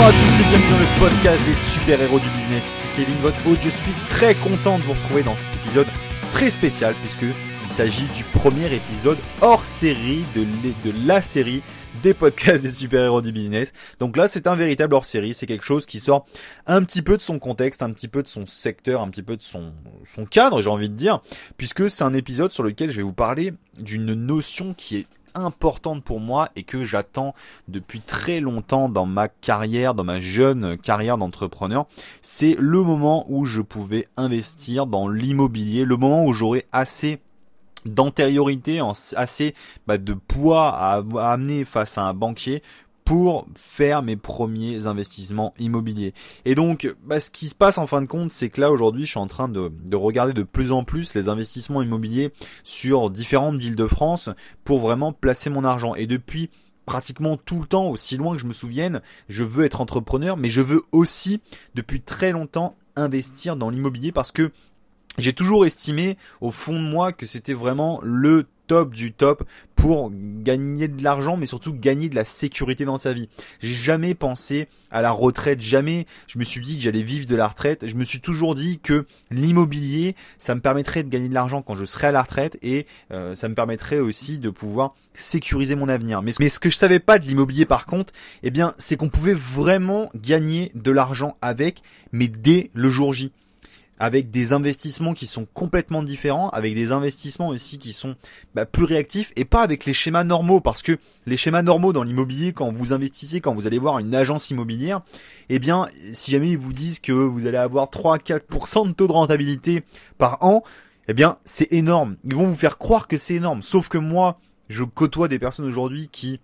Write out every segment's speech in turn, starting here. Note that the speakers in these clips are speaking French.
Bonjour à tous et bienvenue dans le podcast des super-héros du business. Ici Kevin, votre. Je suis très content de vous retrouver dans cet épisode très spécial puisque il s'agit du premier épisode hors série de, la série des podcasts des super-héros du business. Donc là, c'est un véritable hors-série. C'est quelque chose qui sort un petit peu de son contexte, un petit peu de son secteur, un petit peu de son cadre, j'ai envie de dire, puisque c'est un épisode sur lequel je vais vous parler d'une notion qui est importante pour moi et que j'attends depuis très longtemps dans ma carrière, dans ma jeune carrière d'entrepreneur, c'est le moment où je pouvais investir dans l'immobilier, le moment où j'aurais assez d'antériorité, assez bah, de poids à, amener face à un banquier pour faire mes premiers investissements immobiliers. Et donc, bah, ce qui se passe en fin de compte, c'est que là aujourd'hui, je suis en train de, de, regarder de plus en plus les investissements immobiliers sur différentes villes de France pour vraiment placer mon argent. Et depuis pratiquement tout le temps, aussi loin que je me souvienne, je veux être entrepreneur, mais je veux aussi, depuis très longtemps, investir dans l'immobilier parce que j'ai toujours estimé au fond de moi que c'était vraiment le top du top pour gagner de l'argent, mais surtout gagner de la sécurité dans sa vie. J'ai jamais pensé à la retraite, jamais je me suis dit que j'allais vivre de la retraite. Je me suis toujours dit que l'immobilier, ça me permettrait de gagner de l'argent quand je serai à la retraite et euh, ça me permettrait aussi de pouvoir sécuriser mon avenir. Mais, mais ce que je savais pas de l'immobilier par contre, eh bien, c'est qu'on pouvait vraiment gagner de l'argent avec, mais dès le jour J avec des investissements qui sont complètement différents, avec des investissements aussi qui sont bah, plus réactifs et pas avec les schémas normaux parce que les schémas normaux dans l'immobilier quand vous investissez, quand vous allez voir une agence immobilière, eh bien si jamais ils vous disent que vous allez avoir 3-4% de taux de rentabilité par an, eh bien c'est énorme. Ils vont vous faire croire que c'est énorme. Sauf que moi, je côtoie des personnes aujourd'hui qui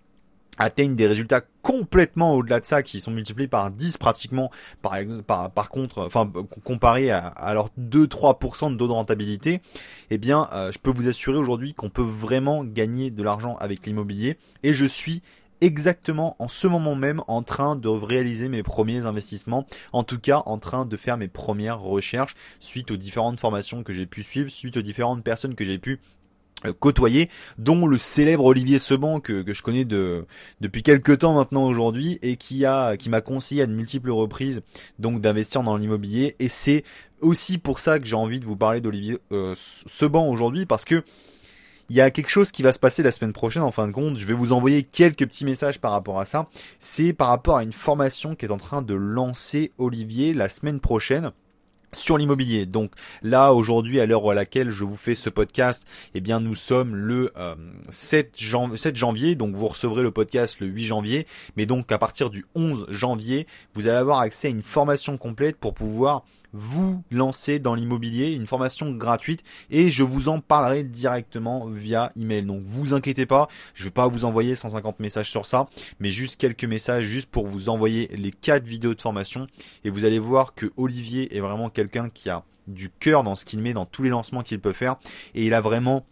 atteignent des résultats complètement au-delà de ça, qui sont multipliés par 10 pratiquement, par, par, par contre, enfin comparé à, à leurs 2-3% de taux de rentabilité, eh bien, euh, je peux vous assurer aujourd'hui qu'on peut vraiment gagner de l'argent avec l'immobilier, et je suis exactement en ce moment même en train de réaliser mes premiers investissements, en tout cas en train de faire mes premières recherches suite aux différentes formations que j'ai pu suivre, suite aux différentes personnes que j'ai pu euh, côtoyé, dont le célèbre Olivier Seban que, que je connais de, depuis quelques temps maintenant aujourd'hui et qui a qui m'a conseillé à de multiples reprises donc d'investir dans l'immobilier et c'est aussi pour ça que j'ai envie de vous parler d'Olivier euh, Seban aujourd'hui parce que il y a quelque chose qui va se passer la semaine prochaine en fin de compte. Je vais vous envoyer quelques petits messages par rapport à ça. C'est par rapport à une formation qui est en train de lancer Olivier la semaine prochaine sur l'immobilier. Donc là aujourd'hui à l'heure à laquelle je vous fais ce podcast, eh bien nous sommes le 7, euh, 7 janvier, donc vous recevrez le podcast le 8 janvier, mais donc à partir du 11 janvier, vous allez avoir accès à une formation complète pour pouvoir vous lancer dans l'immobilier, une formation gratuite et je vous en parlerai directement via email. Donc vous inquiétez pas, je vais pas vous envoyer 150 messages sur ça, mais juste quelques messages juste pour vous envoyer les quatre vidéos de formation et vous allez voir que Olivier est vraiment quelqu'un qui a du cœur dans ce qu'il met dans tous les lancements qu'il peut faire et il a vraiment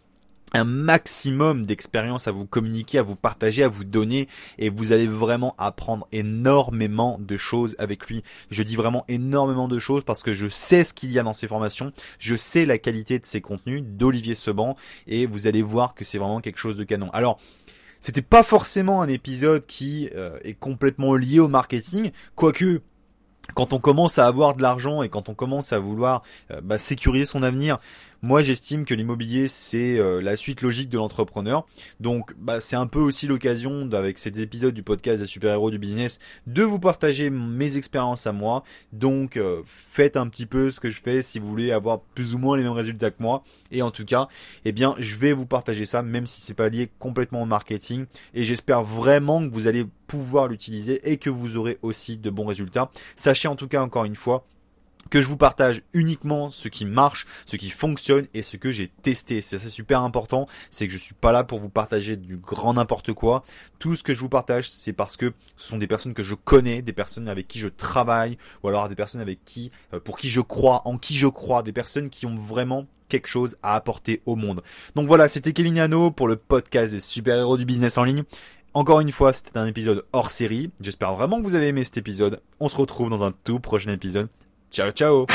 un maximum d'expérience à vous communiquer, à vous partager, à vous donner et vous allez vraiment apprendre énormément de choses avec lui. Je dis vraiment énormément de choses parce que je sais ce qu'il y a dans ses formations, je sais la qualité de ses contenus d'Olivier Seban et vous allez voir que c'est vraiment quelque chose de canon. Alors, c'était pas forcément un épisode qui euh, est complètement lié au marketing, quoique quand on commence à avoir de l'argent et quand on commence à vouloir euh, bah, sécuriser son avenir, moi, j'estime que l'immobilier, c'est euh, la suite logique de l'entrepreneur. Donc, bah, c'est un peu aussi l'occasion, avec cet épisode du podcast des super-héros du business, de vous partager mes expériences à moi. Donc, euh, faites un petit peu ce que je fais si vous voulez avoir plus ou moins les mêmes résultats que moi. Et en tout cas, eh bien, je vais vous partager ça, même si c'est pas lié complètement au marketing. Et j'espère vraiment que vous allez pouvoir l'utiliser et que vous aurez aussi de bons résultats. Sachez en tout cas, encore une fois, que je vous partage uniquement ce qui marche, ce qui fonctionne et ce que j'ai testé. C'est super important, c'est que je suis pas là pour vous partager du grand n'importe quoi. Tout ce que je vous partage, c'est parce que ce sont des personnes que je connais, des personnes avec qui je travaille ou alors des personnes avec qui euh, pour qui je crois, en qui je crois, des personnes qui ont vraiment quelque chose à apporter au monde. Donc voilà, c'était Kevin Yano pour le podcast des super-héros du business en ligne. Encore une fois, c'était un épisode hors série. J'espère vraiment que vous avez aimé cet épisode. On se retrouve dans un tout prochain épisode. Ciao ciao